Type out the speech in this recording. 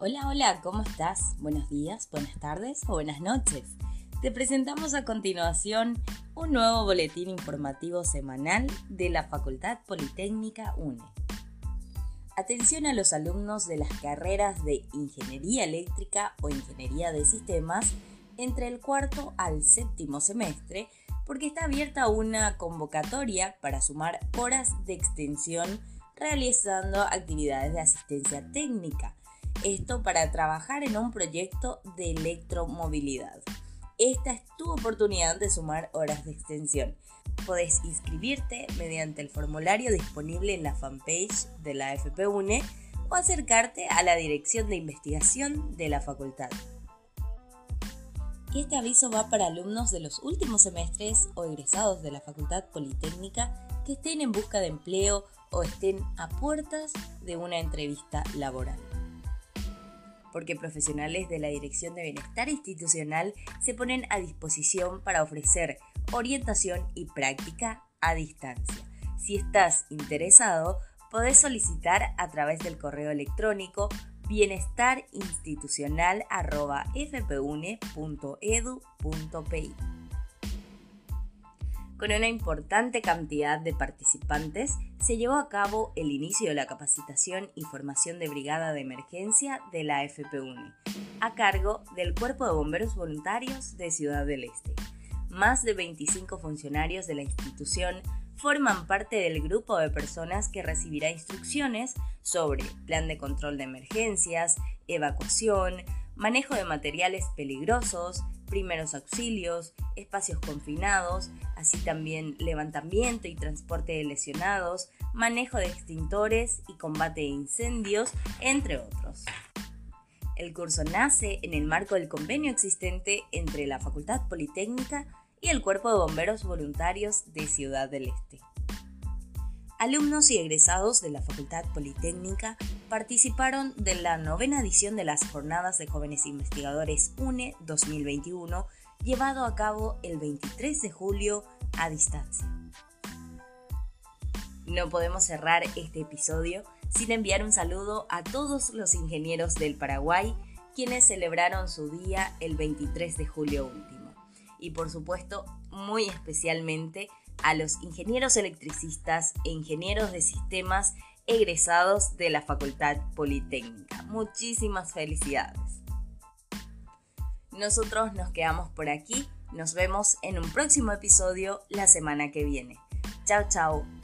Hola, hola, ¿cómo estás? Buenos días, buenas tardes o buenas noches. Te presentamos a continuación un nuevo boletín informativo semanal de la Facultad Politécnica UNE. Atención a los alumnos de las carreras de Ingeniería Eléctrica o Ingeniería de Sistemas entre el cuarto al séptimo semestre porque está abierta una convocatoria para sumar horas de extensión realizando actividades de asistencia técnica esto para trabajar en un proyecto de electromovilidad. Esta es tu oportunidad de sumar horas de extensión. Podés inscribirte mediante el formulario disponible en la fanpage de la FPUNE o acercarte a la dirección de investigación de la facultad. Este aviso va para alumnos de los últimos semestres o egresados de la Facultad Politécnica que estén en busca de empleo o estén a puertas de una entrevista laboral porque profesionales de la Dirección de Bienestar Institucional se ponen a disposición para ofrecer orientación y práctica a distancia. Si estás interesado, podés solicitar a través del correo electrónico bienestarinstitucional.fpune.edu.pi con una importante cantidad de participantes, se llevó a cabo el inicio de la capacitación y formación de brigada de emergencia de la FPUNE, a cargo del Cuerpo de Bomberos Voluntarios de Ciudad del Este. Más de 25 funcionarios de la institución forman parte del grupo de personas que recibirá instrucciones sobre plan de control de emergencias, evacuación, manejo de materiales peligrosos, primeros auxilios, espacios confinados, así también levantamiento y transporte de lesionados, manejo de extintores y combate de incendios, entre otros. El curso nace en el marco del convenio existente entre la Facultad Politécnica y el Cuerpo de Bomberos Voluntarios de Ciudad del Este. Alumnos y egresados de la Facultad Politécnica participaron de la novena edición de las Jornadas de Jóvenes Investigadores UNE 2021, llevado a cabo el 23 de julio a distancia. No podemos cerrar este episodio sin enviar un saludo a todos los ingenieros del Paraguay quienes celebraron su día el 23 de julio último. Y por supuesto, muy especialmente a los ingenieros electricistas e ingenieros de sistemas egresados de la Facultad Politécnica. Muchísimas felicidades. Nosotros nos quedamos por aquí. Nos vemos en un próximo episodio la semana que viene. Chao, chao.